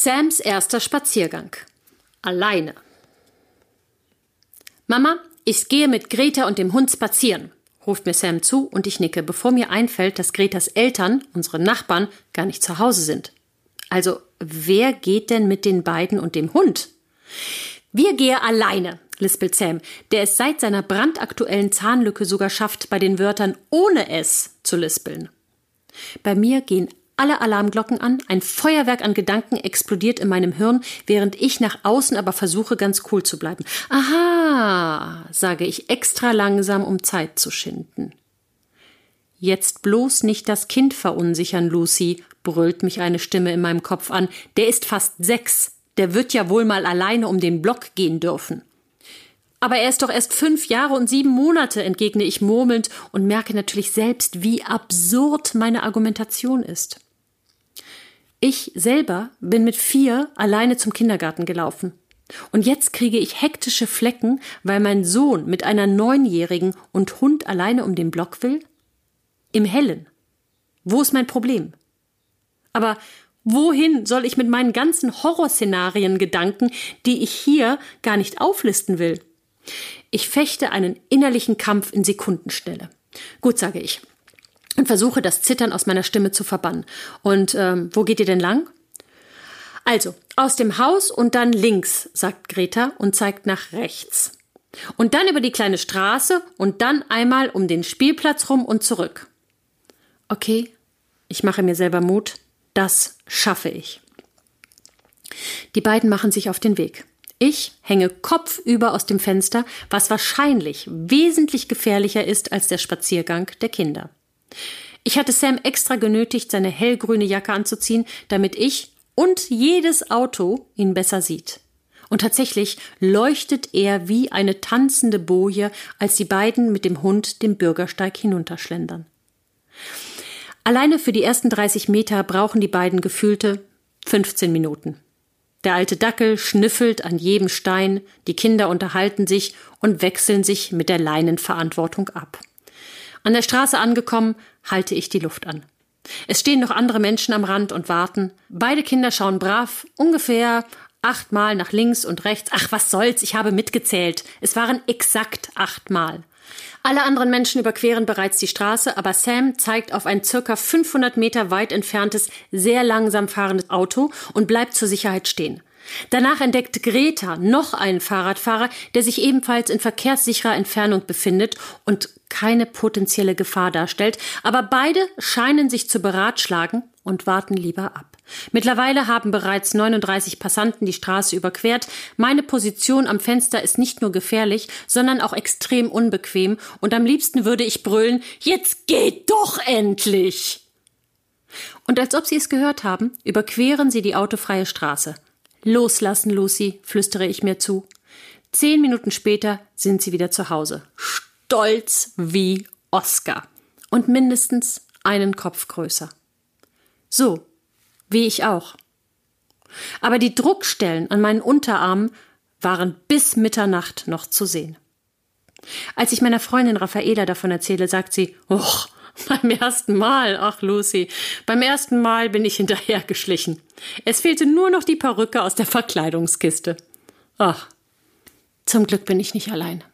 Sams erster Spaziergang. Alleine. Mama, ich gehe mit Greta und dem Hund spazieren, ruft mir Sam zu und ich nicke, bevor mir einfällt, dass Gretas Eltern, unsere Nachbarn, gar nicht zu Hause sind. Also, wer geht denn mit den beiden und dem Hund? Wir gehe alleine, lispelt Sam, der es seit seiner brandaktuellen Zahnlücke sogar schafft, bei den Wörtern ohne es zu lispeln. Bei mir gehen alle Alarmglocken an, ein Feuerwerk an Gedanken explodiert in meinem Hirn, während ich nach außen aber versuche, ganz cool zu bleiben. Aha, sage ich extra langsam, um Zeit zu schinden. Jetzt bloß nicht das Kind verunsichern, Lucy, brüllt mich eine Stimme in meinem Kopf an. Der ist fast sechs. Der wird ja wohl mal alleine um den Block gehen dürfen. Aber er ist doch erst fünf Jahre und sieben Monate, entgegne ich murmelnd und merke natürlich selbst, wie absurd meine Argumentation ist. Ich selber bin mit vier alleine zum Kindergarten gelaufen. Und jetzt kriege ich hektische Flecken, weil mein Sohn mit einer Neunjährigen und Hund alleine um den Block will? Im Hellen. Wo ist mein Problem? Aber wohin soll ich mit meinen ganzen Horrorszenarien Gedanken, die ich hier gar nicht auflisten will? Ich fechte einen innerlichen Kampf in Sekundenschnelle. Gut, sage ich und versuche das Zittern aus meiner Stimme zu verbannen. Und ähm, wo geht ihr denn lang? Also, aus dem Haus und dann links, sagt Greta und zeigt nach rechts. Und dann über die kleine Straße und dann einmal um den Spielplatz rum und zurück. Okay, ich mache mir selber Mut. Das schaffe ich. Die beiden machen sich auf den Weg. Ich hänge kopfüber aus dem Fenster, was wahrscheinlich wesentlich gefährlicher ist als der Spaziergang der Kinder. Ich hatte Sam extra genötigt, seine hellgrüne Jacke anzuziehen, damit ich und jedes Auto ihn besser sieht. Und tatsächlich leuchtet er wie eine tanzende Boje, als die beiden mit dem Hund den Bürgersteig hinunterschlendern. Alleine für die ersten 30 Meter brauchen die beiden gefühlte 15 Minuten. Der alte Dackel schnüffelt an jedem Stein, die Kinder unterhalten sich und wechseln sich mit der Leinenverantwortung ab. An der Straße angekommen, halte ich die Luft an. Es stehen noch andere Menschen am Rand und warten. Beide Kinder schauen brav, ungefähr achtmal nach links und rechts. Ach, was soll's, ich habe mitgezählt. Es waren exakt achtmal. Alle anderen Menschen überqueren bereits die Straße, aber Sam zeigt auf ein circa 500 Meter weit entferntes, sehr langsam fahrendes Auto und bleibt zur Sicherheit stehen. Danach entdeckt Greta noch einen Fahrradfahrer, der sich ebenfalls in verkehrssicherer Entfernung befindet und keine potenzielle Gefahr darstellt, aber beide scheinen sich zu beratschlagen und warten lieber ab. Mittlerweile haben bereits 39 Passanten die Straße überquert. Meine Position am Fenster ist nicht nur gefährlich, sondern auch extrem unbequem und am liebsten würde ich brüllen, jetzt geht doch endlich! Und als ob sie es gehört haben, überqueren sie die autofreie Straße. Loslassen, Lucy, flüstere ich mir zu. Zehn Minuten später sind sie wieder zu Hause. Stolz wie Oscar. Und mindestens einen Kopf größer. So, wie ich auch. Aber die Druckstellen an meinen Unterarmen waren bis Mitternacht noch zu sehen. Als ich meiner Freundin Raffaela davon erzähle, sagt sie, Och, beim ersten Mal, ach Lucy, beim ersten Mal bin ich hinterhergeschlichen. Es fehlte nur noch die Perücke aus der Verkleidungskiste. Ach, zum Glück bin ich nicht allein.